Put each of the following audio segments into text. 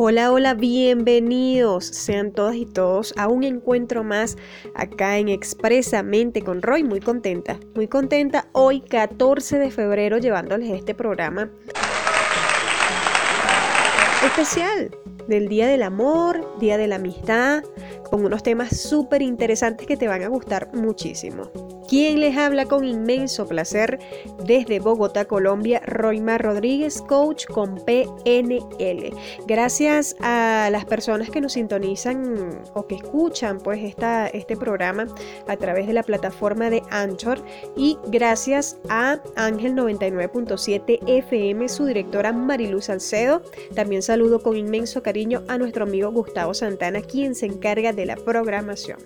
Hola, hola, bienvenidos sean todas y todos a un encuentro más acá en Expresamente con Roy. Muy contenta, muy contenta hoy 14 de febrero llevándoles este programa especial del Día del Amor, Día de la Amistad, con unos temas súper interesantes que te van a gustar muchísimo. Quien les habla con inmenso placer desde Bogotá, Colombia, Roymar Rodríguez, coach con PNL. Gracias a las personas que nos sintonizan o que escuchan pues esta, este programa a través de la plataforma de Anchor y gracias a Ángel 99.7 FM, su directora Mariluz Salcedo. También saludo con inmenso cariño a nuestro amigo Gustavo Santana, quien se encarga de la programación.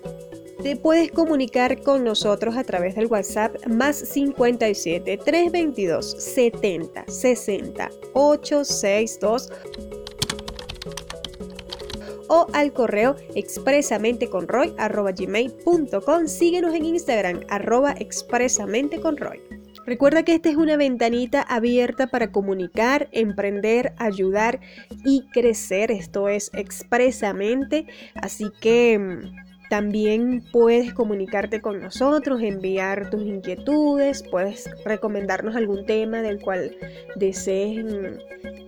Te puedes comunicar con nosotros a través del WhatsApp más 57 322 70 60 862 o al correo expresamente con Roy, gmail.com. Síguenos en Instagram arroba expresamente. Recuerda que esta es una ventanita abierta para comunicar, emprender, ayudar y crecer. Esto es expresamente. Así que mm, también puedes comunicarte con nosotros, enviar tus inquietudes, puedes recomendarnos algún tema del cual desees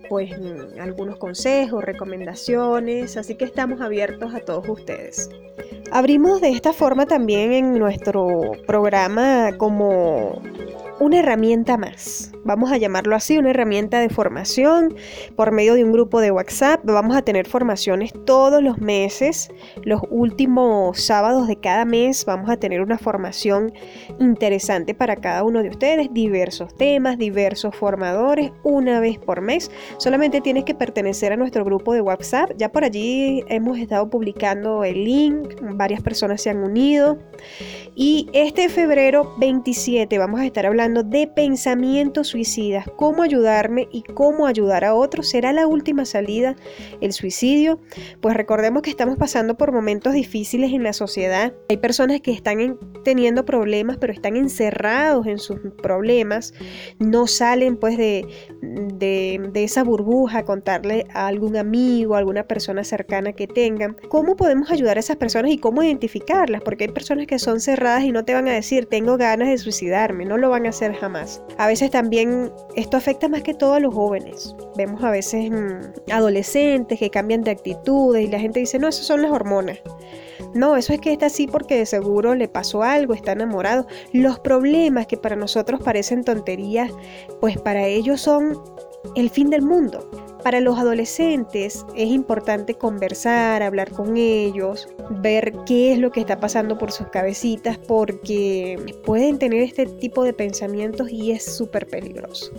pues algunos consejos, recomendaciones, así que estamos abiertos a todos ustedes. Abrimos de esta forma también en nuestro programa como una herramienta más. Vamos a llamarlo así, una herramienta de formación por medio de un grupo de WhatsApp. Vamos a tener formaciones todos los meses. Los últimos sábados de cada mes vamos a tener una formación interesante para cada uno de ustedes. Diversos temas, diversos formadores, una vez por mes. Solamente tienes que pertenecer a nuestro grupo de WhatsApp. Ya por allí hemos estado publicando el link. Varias personas se han unido. Y este febrero 27 vamos a estar hablando de pensamientos suicidas, cómo ayudarme y cómo ayudar a otros. ¿Será la última salida el suicidio? Pues recordemos que estamos pasando por momentos difíciles en la sociedad. Hay personas que están teniendo problemas, pero están encerrados en sus problemas. No salen pues de, de, de esa burbuja a contarle a algún amigo, a alguna persona cercana que tengan. ¿Cómo podemos ayudar a esas personas y cómo identificarlas? Porque hay personas que son cerradas y no te van a decir, tengo ganas de suicidarme, no lo van a hacer jamás. A veces también esto afecta más que todo a los jóvenes. Vemos a veces mm, adolescentes que cambian de actitudes y la gente dice, no, esas son las hormonas. No, eso es que está así porque de seguro le pasó algo, está enamorado. Los problemas que para nosotros parecen tonterías, pues para ellos son el fin del mundo. Para los adolescentes es importante conversar, hablar con ellos, ver qué es lo que está pasando por sus cabecitas porque pueden tener este tipo de pensamientos y es súper peligroso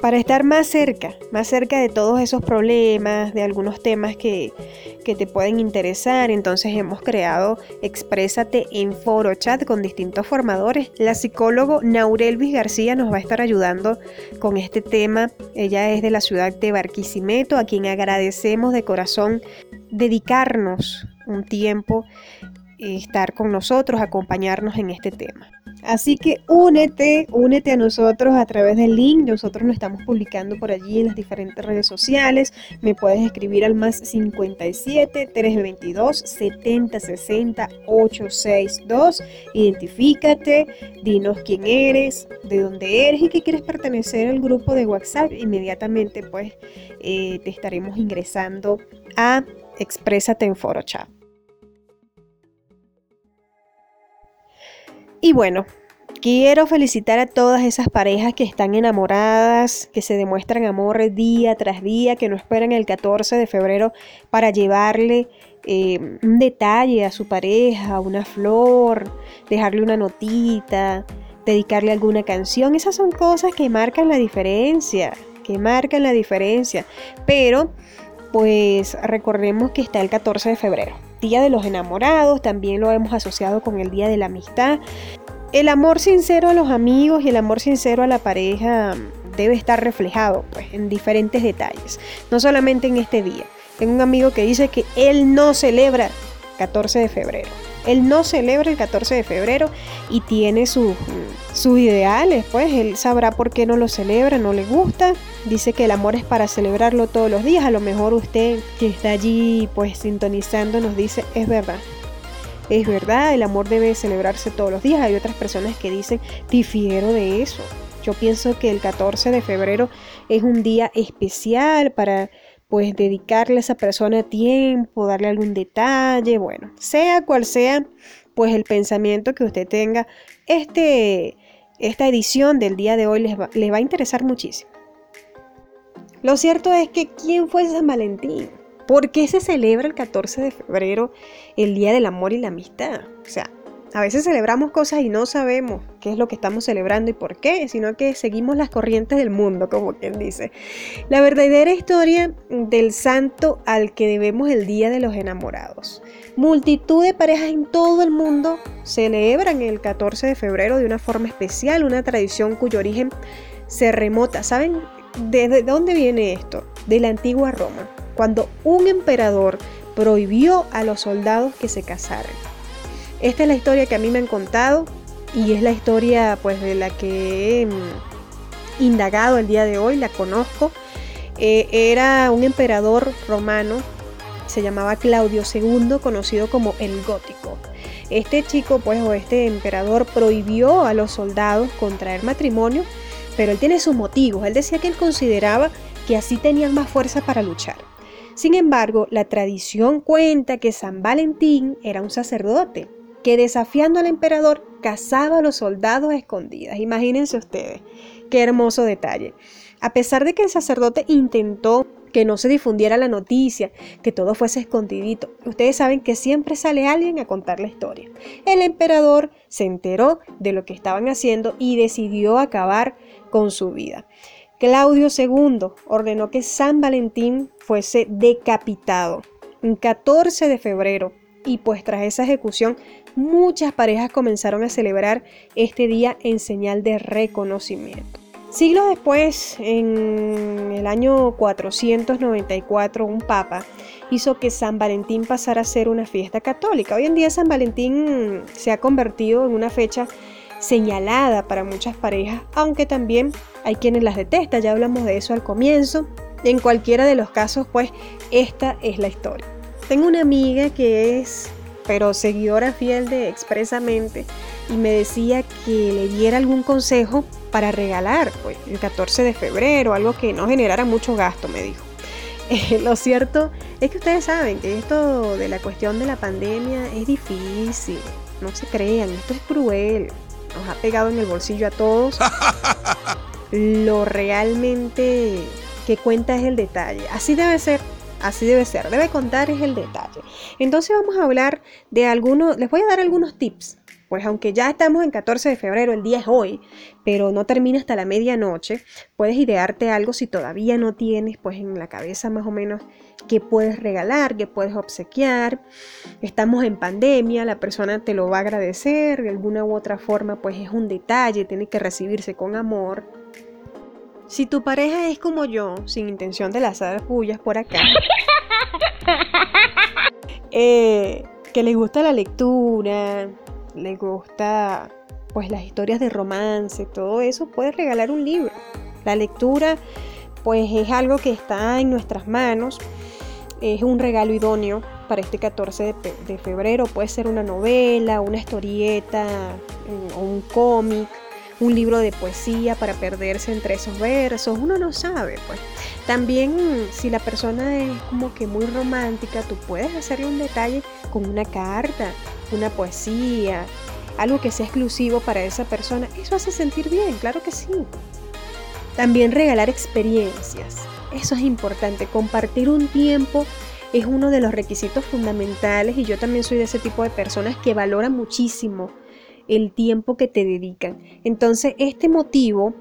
para estar más cerca, más cerca de todos esos problemas, de algunos temas que, te pueden interesar. Entonces hemos creado Exprésate en Foro Chat con distintos formadores. La psicólogo Naurelvis García nos va a estar ayudando con este tema. Ella es de la ciudad de Barquisimeto, a quien agradecemos de corazón dedicarnos un tiempo estar con nosotros, acompañarnos en este tema. Así que únete, únete a nosotros a través del link. Nosotros lo estamos publicando por allí en las diferentes redes sociales. Me puedes escribir al más 57 322 70 60 862. Identifícate, dinos quién eres, de dónde eres y que quieres pertenecer al grupo de WhatsApp. Inmediatamente pues eh, te estaremos ingresando a Exprésate en Foro Chat. Y bueno, quiero felicitar a todas esas parejas que están enamoradas, que se demuestran amor día tras día, que no esperan el 14 de febrero para llevarle eh, un detalle a su pareja, una flor, dejarle una notita, dedicarle alguna canción. Esas son cosas que marcan la diferencia, que marcan la diferencia. Pero, pues recordemos que está el 14 de febrero. Día de los Enamorados, también lo hemos asociado con el Día de la Amistad. El amor sincero a los amigos y el amor sincero a la pareja debe estar reflejado pues, en diferentes detalles, no solamente en este día. Tengo un amigo que dice que él no celebra 14 de febrero. Él no celebra el 14 de febrero y tiene sus, sus ideales, pues él sabrá por qué no lo celebra, no le gusta. Dice que el amor es para celebrarlo todos los días. A lo mejor usted que está allí pues sintonizando nos dice, es verdad. Es verdad, el amor debe celebrarse todos los días. Hay otras personas que dicen, difiero de eso. Yo pienso que el 14 de febrero es un día especial para pues dedicarle a esa persona tiempo, darle algún detalle, bueno, sea cual sea pues el pensamiento que usted tenga, este, esta edición del día de hoy les va, les va a interesar muchísimo. Lo cierto es que ¿quién fue San Valentín? ¿Por qué se celebra el 14 de febrero el Día del Amor y la Amistad? O sea, a veces celebramos cosas y no sabemos qué es lo que estamos celebrando y por qué, sino que seguimos las corrientes del mundo, como quien dice. La verdadera historia del santo al que debemos el Día de los Enamorados. Multitud de parejas en todo el mundo celebran el 14 de febrero de una forma especial, una tradición cuyo origen se remota. ¿Saben desde dónde viene esto? De la antigua Roma, cuando un emperador prohibió a los soldados que se casaran. Esta es la historia que a mí me han contado y es la historia pues de la que he mm, indagado el día de hoy, la conozco. Eh, era un emperador romano, se llamaba Claudio II, conocido como el Gótico. Este chico, pues, o este emperador prohibió a los soldados contraer matrimonio, pero él tiene sus motivos. Él decía que él consideraba que así tenían más fuerza para luchar. Sin embargo, la tradición cuenta que San Valentín era un sacerdote que desafiando al emperador cazaba a los soldados escondidas. Imagínense ustedes, qué hermoso detalle. A pesar de que el sacerdote intentó que no se difundiera la noticia, que todo fuese escondidito. Ustedes saben que siempre sale alguien a contar la historia. El emperador se enteró de lo que estaban haciendo y decidió acabar con su vida. Claudio II ordenó que San Valentín fuese decapitado. Un 14 de febrero y pues tras esa ejecución muchas parejas comenzaron a celebrar este día en señal de reconocimiento. Siglos después, en el año 494, un papa hizo que San Valentín pasara a ser una fiesta católica. Hoy en día San Valentín se ha convertido en una fecha señalada para muchas parejas, aunque también hay quienes las detestan, ya hablamos de eso al comienzo. En cualquiera de los casos, pues esta es la historia. Tengo una amiga que es, pero seguidora fiel de Expresamente, y me decía que le diera algún consejo para regalar, pues, el 14 de febrero, algo que no generara mucho gasto, me dijo. lo cierto es que ustedes saben que esto de la cuestión de la pandemia es difícil, no se crean, esto es cruel, nos ha pegado en el bolsillo a todos. lo realmente que cuenta es el detalle, así debe ser. Así debe ser, debe contar es el detalle. Entonces vamos a hablar de algunos, les voy a dar algunos tips. Pues aunque ya estamos en 14 de febrero, el día es hoy, pero no termina hasta la medianoche, puedes idearte algo si todavía no tienes pues en la cabeza más o menos qué puedes regalar, qué puedes obsequiar. Estamos en pandemia, la persona te lo va a agradecer, de alguna u otra forma pues es un detalle, tiene que recibirse con amor. Si tu pareja es como yo, sin intención de lanzar pullas por acá, eh, que le gusta la lectura, le gusta pues las historias de romance, todo eso, puedes regalar un libro. La lectura pues es algo que está en nuestras manos, es un regalo idóneo para este 14 de, febrero, puede ser una novela, una historieta o un cómic un libro de poesía para perderse entre esos versos, uno no sabe, pues. También si la persona es como que muy romántica, tú puedes hacerle un detalle con una carta, una poesía, algo que sea exclusivo para esa persona. Eso hace sentir bien, claro que sí. También regalar experiencias. Eso es importante, compartir un tiempo es uno de los requisitos fundamentales y yo también soy de ese tipo de personas que valora muchísimo el tiempo que te dedican. Entonces, este motivo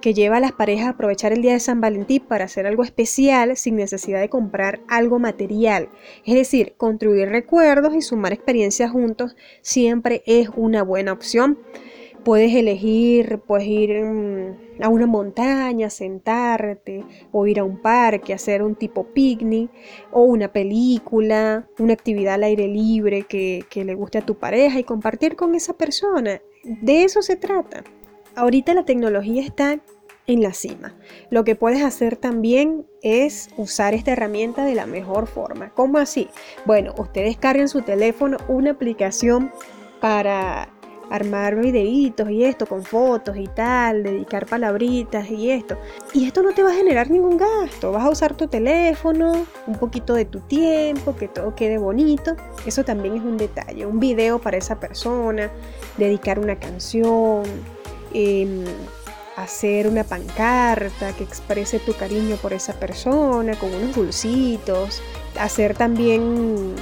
que lleva a las parejas a aprovechar el día de San Valentín para hacer algo especial sin necesidad de comprar algo material. Es decir, construir recuerdos y sumar experiencias juntos siempre es una buena opción. Puedes elegir, puedes ir a una montaña, sentarte, o ir a un parque, hacer un tipo picnic, o una película, una actividad al aire libre que, que le guste a tu pareja y compartir con esa persona. De eso se trata. Ahorita la tecnología está en la cima. Lo que puedes hacer también es usar esta herramienta de la mejor forma. ¿Cómo así? Bueno, ustedes carguen su teléfono una aplicación para armar videitos y esto con fotos y tal, dedicar palabritas y esto. Y esto no te va a generar ningún gasto. Vas a usar tu teléfono, un poquito de tu tiempo, que todo quede bonito. Eso también es un detalle. Un video para esa persona, dedicar una canción. Em, hacer una pancarta que exprese tu cariño por esa persona con unos dulcitos, hacer también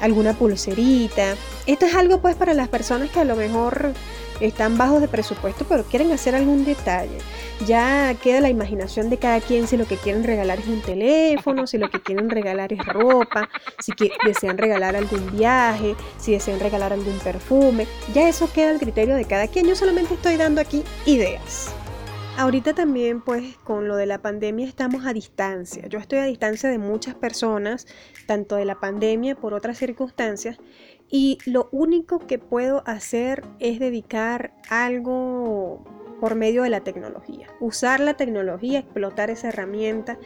alguna pulserita. Esto es algo pues para las personas que a lo mejor están bajos de presupuesto pero quieren hacer algún detalle. Ya queda la imaginación de cada quien si lo que quieren regalar es un teléfono, si lo que quieren regalar es ropa, si desean regalar algún viaje, si desean regalar algún perfume. Ya eso queda al criterio de cada quien. Yo solamente estoy dando aquí ideas. Ahorita también pues con lo de la pandemia estamos a distancia. Yo estoy a distancia de muchas personas, tanto de la pandemia por otras circunstancias, y lo único que puedo hacer es dedicar algo por medio de la tecnología. Usar la tecnología, explotar esa herramienta,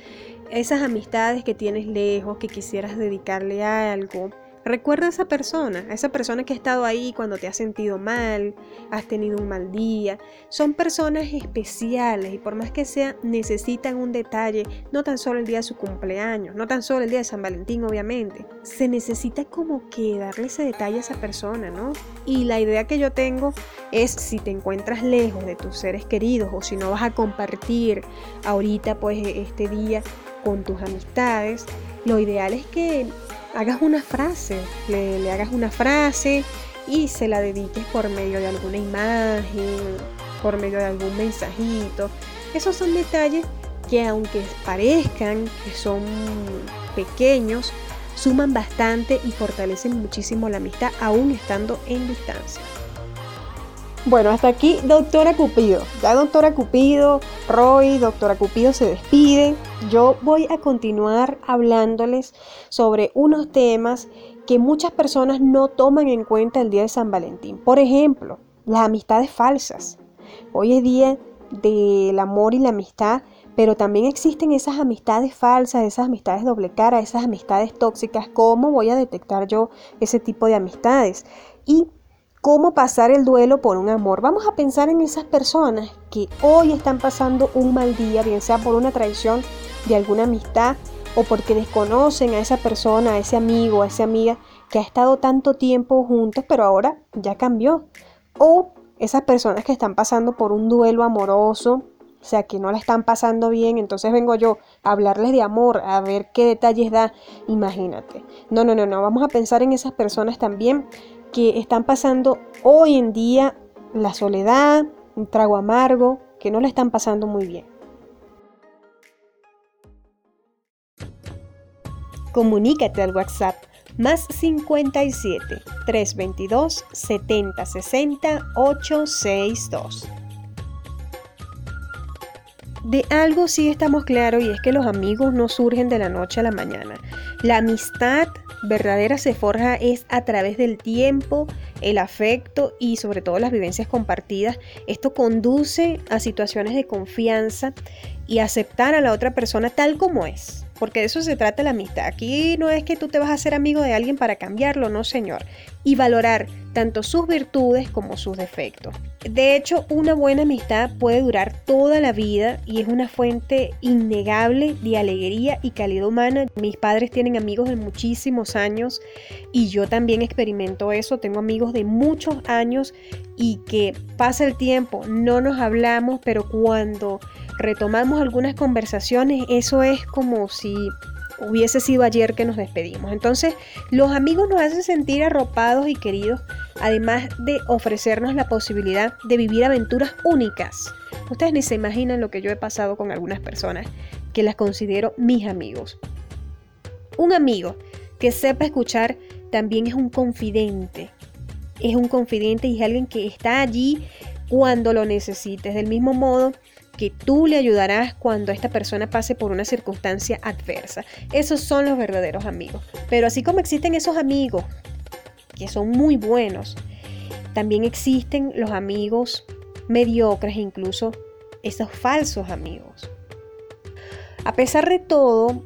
esas amistades que tienes lejos, que quisieras dedicarle a algo Recuerda a esa persona, a esa persona que ha estado ahí cuando te has sentido mal, has tenido un mal día. Son personas especiales y por más que sea, necesitan un detalle, no tan solo el día de su cumpleaños, no tan solo el día de San Valentín, obviamente. Se necesita como que darle ese detalle a esa persona, ¿no? Y la idea que yo tengo es si te encuentras lejos de tus seres queridos o si no vas a compartir ahorita pues este día con tus amistades, lo ideal es que hagas una frase, le, hagas una frase y se la dediques por medio de alguna imagen, por medio de algún mensajito. Esos son detalles que aunque parezcan que son pequeños, suman bastante y fortalecen muchísimo la amistad aún estando en distancia. Bueno, hasta aquí, doctora Cupido. Ya doctora Cupido, Roy, doctora Cupido se despide. Yo voy a continuar hablándoles sobre unos temas que muchas personas no toman en cuenta el día de San Valentín. Por ejemplo, las amistades falsas. Hoy es día del amor y la amistad, pero también existen esas amistades falsas, esas amistades doble cara, esas amistades tóxicas. ¿Cómo voy a detectar yo ese tipo de amistades? Y cómo pasar el duelo por un amor. Vamos a pensar en esas personas que hoy están pasando un mal día, bien sea por una traición de alguna amistad o porque desconocen a esa persona, a ese amigo, a esa amiga que ha estado tanto tiempo juntos, pero ahora ya cambió. O esas personas que están pasando por un duelo amoroso, o sea, que no la están pasando bien, entonces vengo yo a hablarles de amor, a ver qué detalles da, imagínate. No, no, no, no, vamos a pensar en esas personas también que están pasando hoy en día la soledad, un trago amargo, que no le están pasando muy bien. Comunícate al WhatsApp más 57 322 70 60 862. De algo sí estamos claros y es que los amigos no surgen de la noche a la mañana. La amistad verdadera se forja es a través del tiempo, el afecto y sobre todo las vivencias compartidas. Esto conduce a situaciones de confianza y aceptar a la otra persona tal como es. Porque de eso se trata la amistad. Aquí no es que tú te vas a hacer amigo de alguien para cambiarlo, no señor. Y valorar tanto sus virtudes como sus defectos. De hecho, una buena amistad puede durar toda la vida y es una fuente innegable de alegría y calidad humana. Mis padres tienen amigos de muchísimos años y yo también experimento eso. Tengo amigos de muchos años y que pasa el tiempo, no nos hablamos, pero cuando retomamos algunas conversaciones, eso es como si hubiese sido ayer que nos despedimos. Entonces, los amigos nos hacen sentir arropados y queridos, además de ofrecernos la posibilidad de vivir aventuras únicas. Ustedes ni se imaginan lo que yo he pasado con algunas personas que las considero mis amigos. Un amigo que sepa escuchar también es un confidente. Es un confidente y es alguien que está allí cuando lo necesites, del mismo modo que tú le ayudarás cuando esta persona pase por una circunstancia adversa. Esos son los verdaderos amigos. Pero así como existen esos amigos que son muy buenos, también existen los amigos mediocres, incluso esos falsos amigos. A pesar de todo,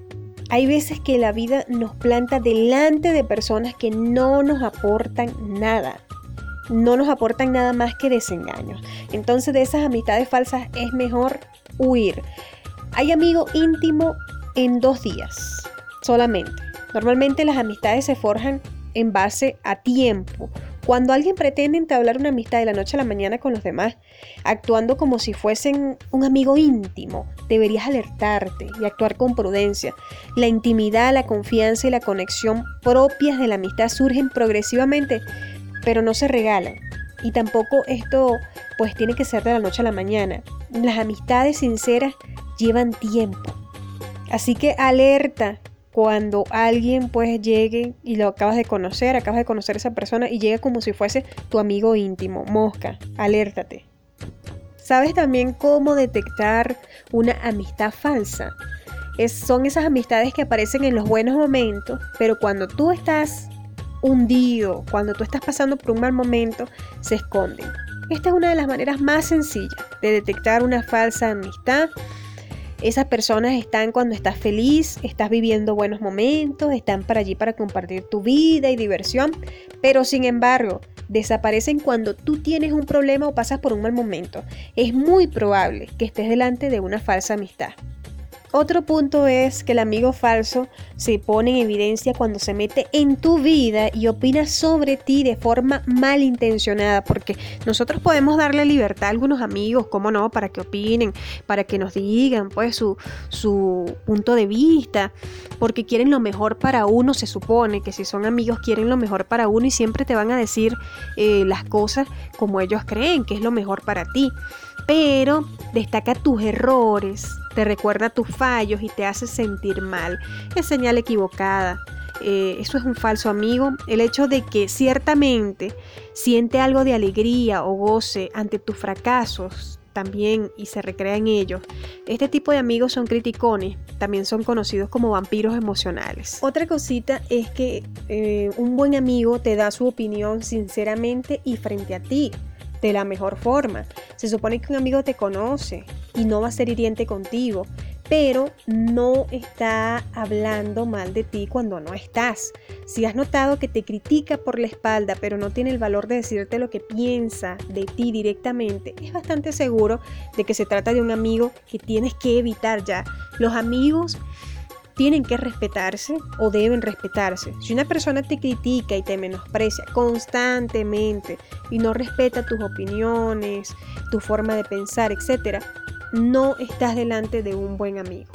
hay veces que la vida nos planta delante de personas que no nos aportan nada. No nos aportan nada más que desengaños. Entonces de esas amistades falsas es mejor huir. Hay amigo íntimo en dos días solamente. Normalmente las amistades se forjan en base a tiempo, cuando alguien pretende entablar una amistad de la noche a la mañana con los demás, actuando como si fuesen un amigo íntimo, deberías alertarte y actuar con prudencia. La intimidad, la confianza y la conexión propias de la amistad surgen progresivamente, pero no se regalan. Y tampoco esto pues tiene que ser de la noche a la mañana. Las amistades sinceras llevan tiempo. Así que alerta cuando alguien pues llegue y lo acabas de conocer, acabas de conocer a esa persona y llega como si fuese tu amigo íntimo. Mosca, alértate. ¿Sabes también cómo detectar una amistad falsa? Son esas amistades que aparecen en los buenos momentos, pero cuando tú estás hundido, cuando tú estás pasando por un mal momento, se esconden. Esta es una de las maneras más sencillas de detectar una falsa amistad esas personas están cuando estás feliz, estás viviendo buenos momentos, están para allí para compartir tu vida y diversión, pero sin embargo, desaparecen cuando tú tienes un problema o pasas por un mal momento. Es muy probable que estés delante de una falsa amistad. Otro punto es que el amigo falso se pone en evidencia cuando se mete en tu vida y opina sobre ti de forma malintencionada, porque nosotros podemos darle libertad a algunos amigos, cómo no, para que opinen, para que nos digan pues su, su punto de vista, porque quieren lo mejor para uno, se supone que si son amigos quieren lo mejor para uno y siempre te van a decir eh, las cosas como ellos creen que es lo mejor para ti. Pero destaca tus errores, te recuerda tus fallos y te hace sentir mal. Es señal equivocada. Eh, eso es un falso amigo. El hecho de que ciertamente siente algo de alegría o goce ante tus fracasos también y se recrea en ellos. Este tipo de amigos son criticones, también son conocidos como vampiros emocionales. Otra cosita es que eh, un buen amigo te da su opinión sinceramente y frente a ti de la mejor forma. Se supone que un amigo te conoce y no va a ser hiriente contigo, pero no está hablando mal de ti cuando no estás. Si has notado que te critica por la espalda, pero no tiene el valor de decirte lo que piensa de ti directamente, es bastante seguro de que se trata de un amigo que tienes que evitar ya. Los amigos tienen que respetarse o deben respetarse. Si una persona te critica y te menosprecia constantemente y no respeta tus opiniones, tu forma de pensar, etc., no estás delante de un buen amigo.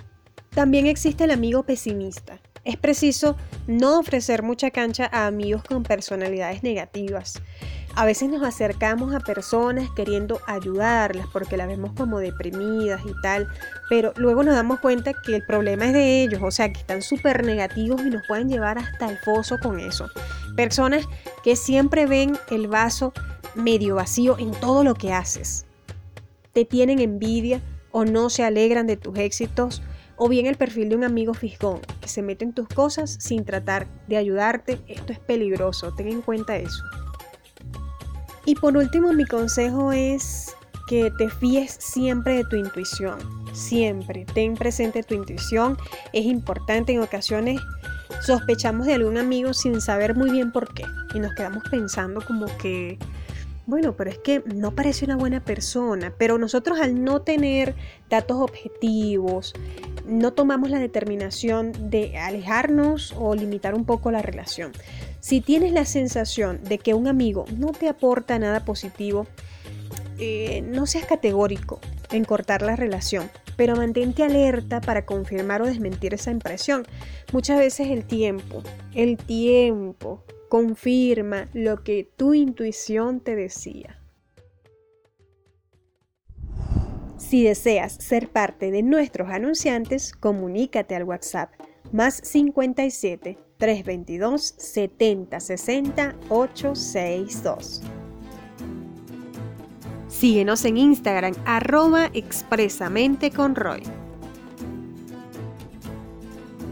También existe el amigo pesimista. Es preciso no ofrecer mucha cancha a amigos con personalidades negativas. A veces nos acercamos a personas queriendo ayudarlas porque las vemos como deprimidas y tal, pero luego nos damos cuenta que el problema es de ellos, o sea, que están súper negativos y nos pueden llevar hasta el foso con eso. Personas que siempre ven el vaso medio vacío en todo lo que haces. Te tienen envidia o no se alegran de tus éxitos o bien el perfil de un amigo fisgón que se mete en tus cosas sin tratar de ayudarte. Esto es peligroso, ten en cuenta eso. Y por último, mi consejo es que te fíes siempre de tu intuición. Siempre, ten presente tu intuición. Es importante en ocasiones sospechamos de algún amigo sin saber muy bien por qué. Y nos quedamos pensando como que, bueno, pero es que no parece una buena persona. Pero nosotros al no tener datos objetivos, no tomamos la determinación de alejarnos o limitar un poco la relación. Si tienes la sensación de que un amigo no te aporta nada positivo, eh, no seas categórico en cortar la relación, pero mantente alerta para confirmar o desmentir esa impresión. Muchas veces el tiempo, el tiempo confirma lo que tu intuición te decía. Si deseas ser parte de nuestros anunciantes, comunícate al WhatsApp más 57 322 70 60 862. Síguenos en Instagram, arroba expresamente con Roy.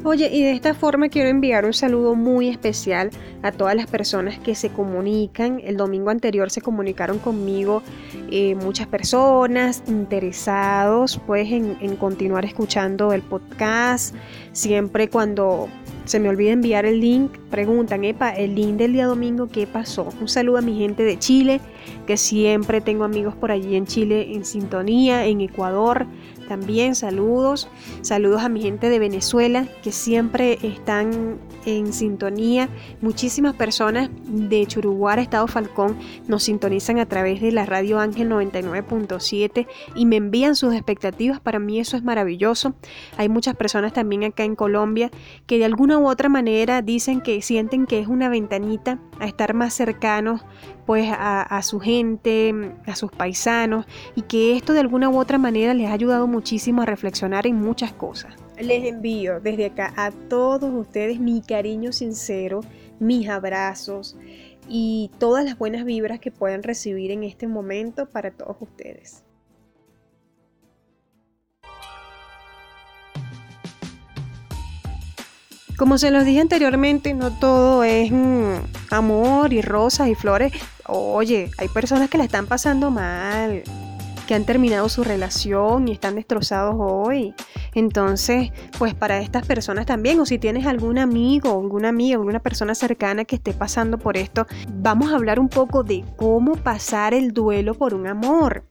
Oye, y de esta forma quiero enviar un saludo muy especial a todas las personas que se comunican. El domingo anterior se comunicaron conmigo eh, muchas personas interesados pues en continuar escuchando el podcast. Siempre cuando se me olvida enviar el link, preguntan, epa, el link del día domingo, ¿qué pasó? Un saludo a mi gente de Chile, que siempre tengo amigos por allí en Chile en sintonía, en Ecuador, también saludos. Saludos a mi gente de Venezuela que siempre están en sintonía. Muchísimas personas de Churuguara, Estado Falcón, nos sintonizan a través de la radio Ángel 99.7 y me envían sus expectativas. Para mí eso es maravilloso. Hay muchas personas también acá en Colombia que de alguna u otra manera dicen que sienten que es una ventanita a estar más cercanos pues a, su gente, a sus paisanos y que esto de alguna u otra manera les ha ayudado muchísimo a reflexionar en muchas cosas. Les envío desde acá a todos ustedes mi cariño sincero, mis abrazos y todas las buenas vibras que puedan recibir en este momento para todos ustedes. Como se los dije anteriormente, no todo es mm, amor y rosas y flores. Oye, hay personas que la están pasando mal, que han terminado su relación y están destrozados hoy. Entonces, pues para estas personas también, o si tienes algún amigo, alguna amiga, alguna persona cercana que esté pasando por esto, vamos a hablar un poco de cómo pasar el duelo por un amor.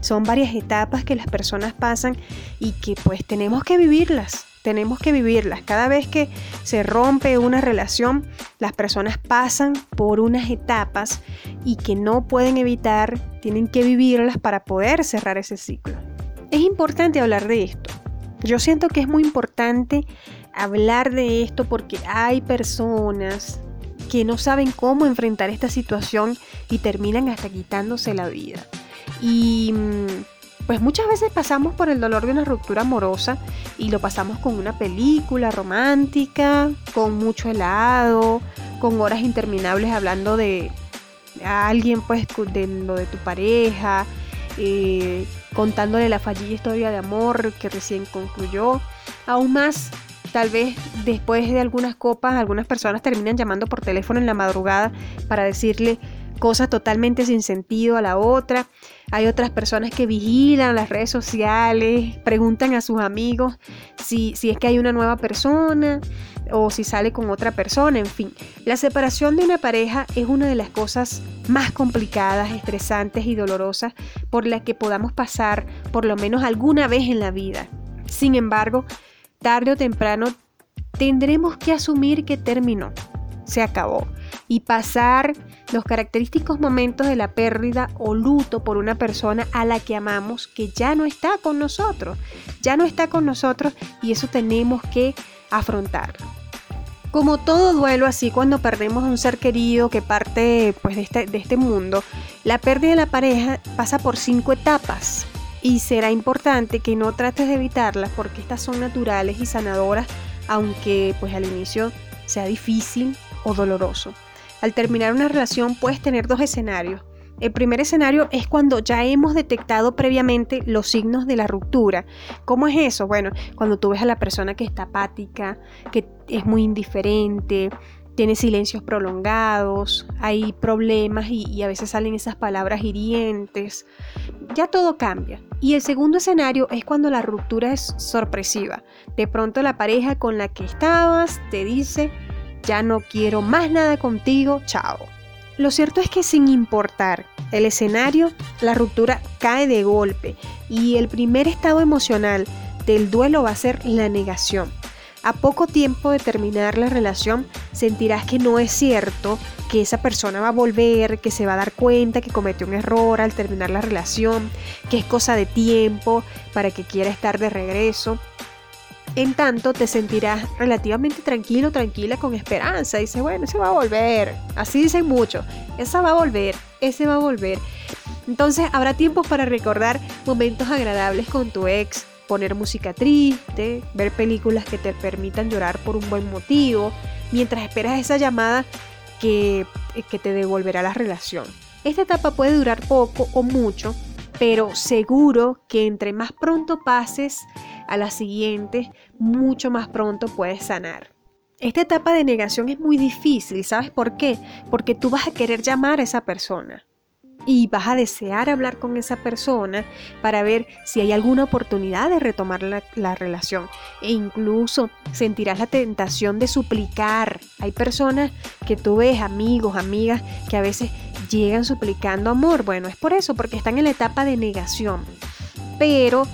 Son varias etapas que las personas pasan y que pues tenemos que vivirlas tenemos que vivirlas. Cada vez que se rompe una relación, las personas pasan por unas etapas y que no pueden evitar, tienen que vivirlas para poder cerrar ese ciclo. Es importante hablar de esto. Yo siento que es muy importante hablar de esto porque hay personas que no saben cómo enfrentar esta situación y terminan hasta quitándose la vida. Y mm, pues muchas veces pasamos por el dolor de una ruptura amorosa y lo pasamos con una película romántica, con mucho helado, con horas interminables hablando de alguien, pues de lo de tu pareja, eh, contándole la fallida historia de amor que recién concluyó. Aún más, tal vez después de algunas copas, algunas personas terminan llamando por teléfono en la madrugada para decirle cosas totalmente sin sentido a la otra. Hay otras personas que vigilan las redes sociales, preguntan a sus amigos si, si es que hay una nueva persona o si sale con otra persona, en fin. La separación de una pareja es una de las cosas más complicadas, estresantes y dolorosas por las que podamos pasar por lo menos alguna vez en la vida. Sin embargo, tarde o temprano tendremos que asumir que terminó, se acabó y pasar los característicos momentos de la pérdida o luto por una persona a la que amamos que ya no está con nosotros, ya no está con nosotros y eso tenemos que afrontar. Como todo duelo, así cuando perdemos a un ser querido que parte pues, de, este, de este mundo, la pérdida de la pareja pasa por cinco etapas y será importante que no trates de evitarlas porque estas son naturales y sanadoras, aunque pues al inicio sea difícil o doloroso. Al terminar una relación puedes tener dos escenarios. El primer escenario es cuando ya hemos detectado previamente los signos de la ruptura. ¿Cómo es eso? Bueno, cuando tú ves a la persona que está apática, que es muy indiferente, tiene silencios prolongados, hay problemas y, y, a veces salen esas palabras hirientes. Ya todo cambia. Y el segundo escenario es cuando la ruptura es sorpresiva. De pronto la pareja con la que estabas te dice, ya no quiero más nada contigo, chao. Lo cierto es que sin importar el escenario, la ruptura cae de golpe y el primer estado emocional del duelo va a ser la negación. A poco tiempo de terminar la relación, sentirás que no es cierto, que esa persona va a volver, que se va a dar cuenta que cometió un error al terminar la relación, que es cosa de tiempo para que quiera estar de regreso. En tanto, te sentirás relativamente tranquilo, tranquila, con esperanza. Dices, bueno, ese va a volver. Así dicen muchos. Esa va a volver, ese va a volver. Entonces, habrá tiempos para recordar momentos agradables con tu ex, poner música triste, ver películas que te permitan llorar por un buen motivo, mientras esperas esa llamada que, que te devolverá la relación. Esta etapa puede durar poco o mucho, pero seguro que entre más pronto pases a la siguiente, mucho más pronto puedes sanar. Esta etapa de negación es muy difícil, ¿sabes por qué? Porque tú vas a querer llamar a esa persona y vas a desear hablar con esa persona para ver si hay alguna oportunidad de retomar la, relación. E incluso sentirás la tentación de suplicar. Hay personas que tú ves, amigos, amigas, que a veces llegan suplicando amor. Bueno, es por eso, porque están en la etapa de negación. Pero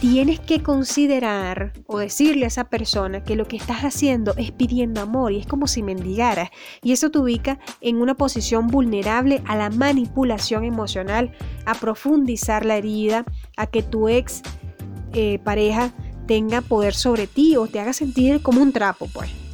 tienes que considerar o decirle a esa persona que lo que estás haciendo es pidiendo amor y es como si mendigaras. Y eso te ubica en una posición vulnerable a la manipulación emocional, a profundizar la herida, a que tu ex eh, pareja tenga poder sobre ti o te haga sentir como un trapo, pues.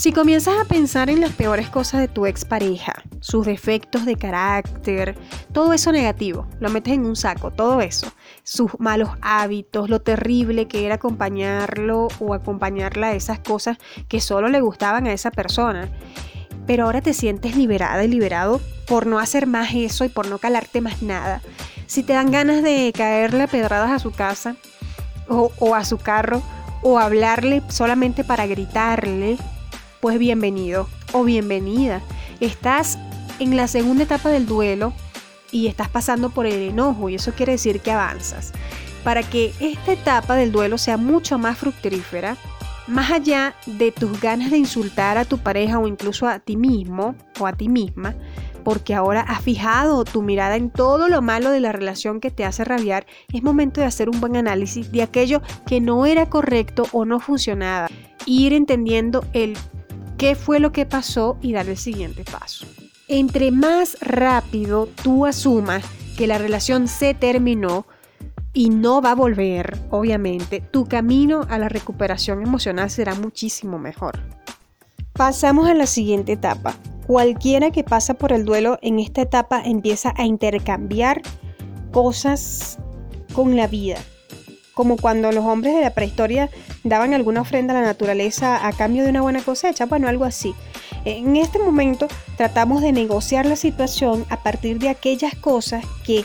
Si comienzas a pensar en las peores cosas de tu expareja, sus defectos de carácter, todo eso negativo, lo metes en un saco, todo eso, sus malos hábitos, lo terrible que era acompañarlo o acompañarla a esas cosas que solo le gustaban a esa persona. Pero ahora te sientes liberada y liberado por no hacer más eso y por no calarte más nada. Si te dan ganas de caerle a pedradas a su casa o, o a su carro o hablarle solamente para gritarle, pues bienvenido o bienvenida. Estás en la segunda etapa del duelo y estás pasando por el enojo y eso quiere decir que avanzas. Para que esta etapa del duelo sea mucho más fructífera, más allá de tus ganas de insultar a tu pareja o incluso a ti mismo o a ti misma, porque ahora has fijado tu mirada en todo lo malo de la relación que te hace rabiar, es momento de hacer un buen análisis de aquello que no era correcto o no funcionaba. Ir entendiendo el qué fue lo que pasó y dar el siguiente paso. Entre más rápido tú asumas que la relación se terminó y no va a volver, obviamente, tu camino a la recuperación emocional será muchísimo mejor. Pasamos a la siguiente etapa. Cualquiera que pasa por el duelo en esta etapa empieza a intercambiar cosas con la vida como cuando los hombres de la prehistoria daban alguna ofrenda a la naturaleza a cambio de una buena cosecha, bueno, algo así. En este momento tratamos de negociar la situación a partir de aquellas cosas que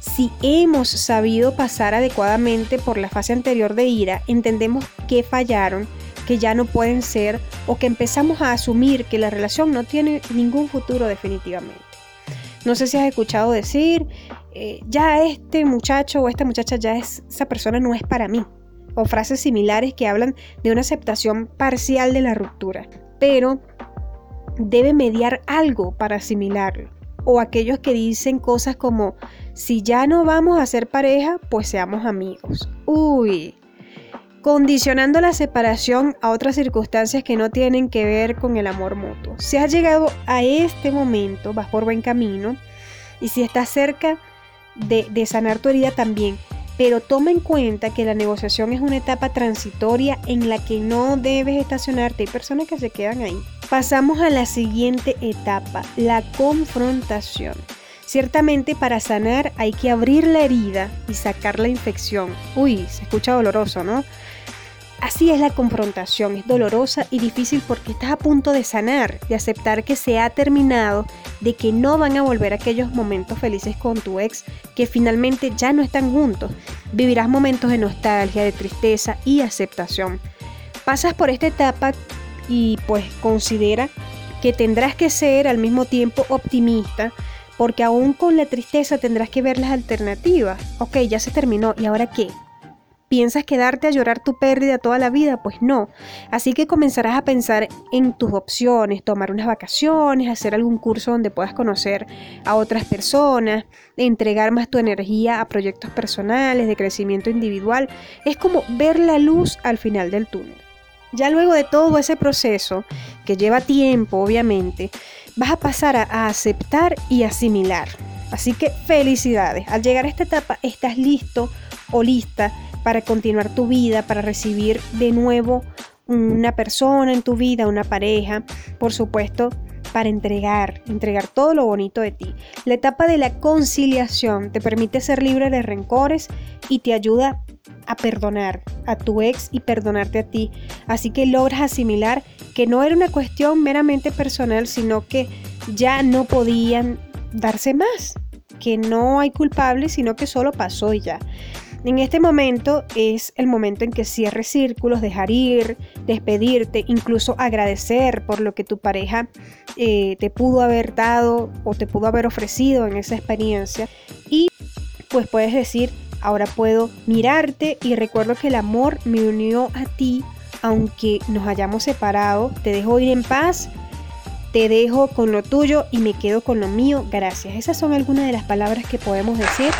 si hemos sabido pasar adecuadamente por la fase anterior de ira, entendemos que fallaron, que ya no pueden ser o que empezamos a asumir que la relación no tiene ningún futuro definitivamente. No sé si has escuchado decir, eh, ya este muchacho o esta muchacha ya es, esa persona no es para mí. O frases similares que hablan de una aceptación parcial de la ruptura. Pero debe mediar algo para asimilarlo. O aquellos que dicen cosas como, si ya no vamos a ser pareja, pues seamos amigos. Uy, condicionando la separación a otras circunstancias que no tienen que ver con el amor mutuo. Si has llegado a este momento, vas por buen camino, y si estás cerca de, sanar tu herida también, pero toma en cuenta que la negociación es una etapa transitoria en la que no debes estacionarte. Hay personas que se quedan ahí. Pasamos a la siguiente etapa, la confrontación. Ciertamente para sanar hay que abrir la herida y sacar la infección. Uy, se escucha doloroso, ¿no? Así es la confrontación, es dolorosa y difícil porque estás a punto de sanar, de aceptar que se ha terminado, de que no van a volver aquellos momentos felices con tu ex, que finalmente ya no están juntos. Vivirás momentos de nostalgia, de tristeza y aceptación. Pasas por esta etapa y pues considera que tendrás que ser al mismo tiempo optimista, porque aún con la tristeza tendrás que ver las alternativas. Ok, ya se terminó, ¿y ahora qué? ¿Piensas quedarte a llorar tu pérdida toda la vida? Pues no. Así que comenzarás a pensar en tus opciones, tomar unas vacaciones, hacer algún curso donde puedas conocer a otras personas, entregar más tu energía a proyectos personales, de crecimiento individual. Es como ver la luz al final del túnel. Ya luego de todo ese proceso, que lleva tiempo obviamente, vas a pasar a, aceptar y asimilar. Así que felicidades. Al llegar a esta etapa estás listo o lista para continuar tu vida, para recibir de nuevo una persona en tu vida, una pareja, por supuesto, para entregar, entregar todo lo bonito de ti. La etapa de la conciliación te permite ser libre de rencores y te ayuda a perdonar a tu ex y perdonarte a ti. Así que logras asimilar que no era una cuestión meramente personal, sino que ya no podían darse más, que no hay culpable, sino que solo pasó y ya. En este momento es el momento en que cierres círculos, dejar ir, despedirte, incluso agradecer por lo que tu pareja eh, te pudo haber dado o te pudo haber ofrecido en esa experiencia. Y pues puedes decir, ahora puedo mirarte y recuerdo que el amor me unió a ti, aunque nos hayamos separado, te dejo ir en paz. Te dejo con lo tuyo y me quedo con lo mío. Gracias. Esas son algunas de las palabras que podemos decir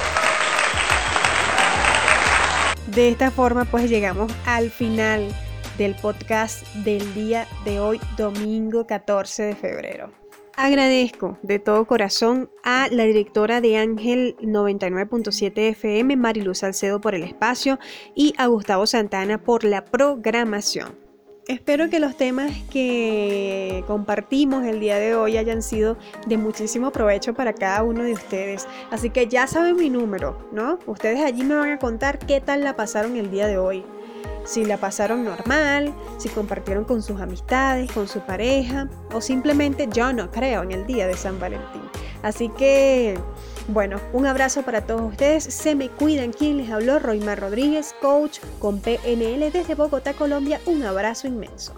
de esta forma pues llegamos al final del podcast del día de hoy, domingo 14 de febrero. Agradezco de todo corazón a la directora de Ángel 99.7 FM, Mariluz Salcedo, por el espacio y a Gustavo Santana por la programación. Espero que los temas que compartimos el día de hoy hayan sido de muchísimo provecho para cada uno de ustedes. Así que ya saben mi número, ¿no? Ustedes allí me van a contar qué tal la pasaron el día de hoy. Si la pasaron normal, si compartieron con sus amistades, con su pareja, o simplemente yo no creo en el día de San Valentín. Así que bueno, un abrazo para todos ustedes. Se me cuidan. Quien les habló, Roymar Rodríguez, coach con PNL desde Bogotá, Colombia. Un abrazo inmenso.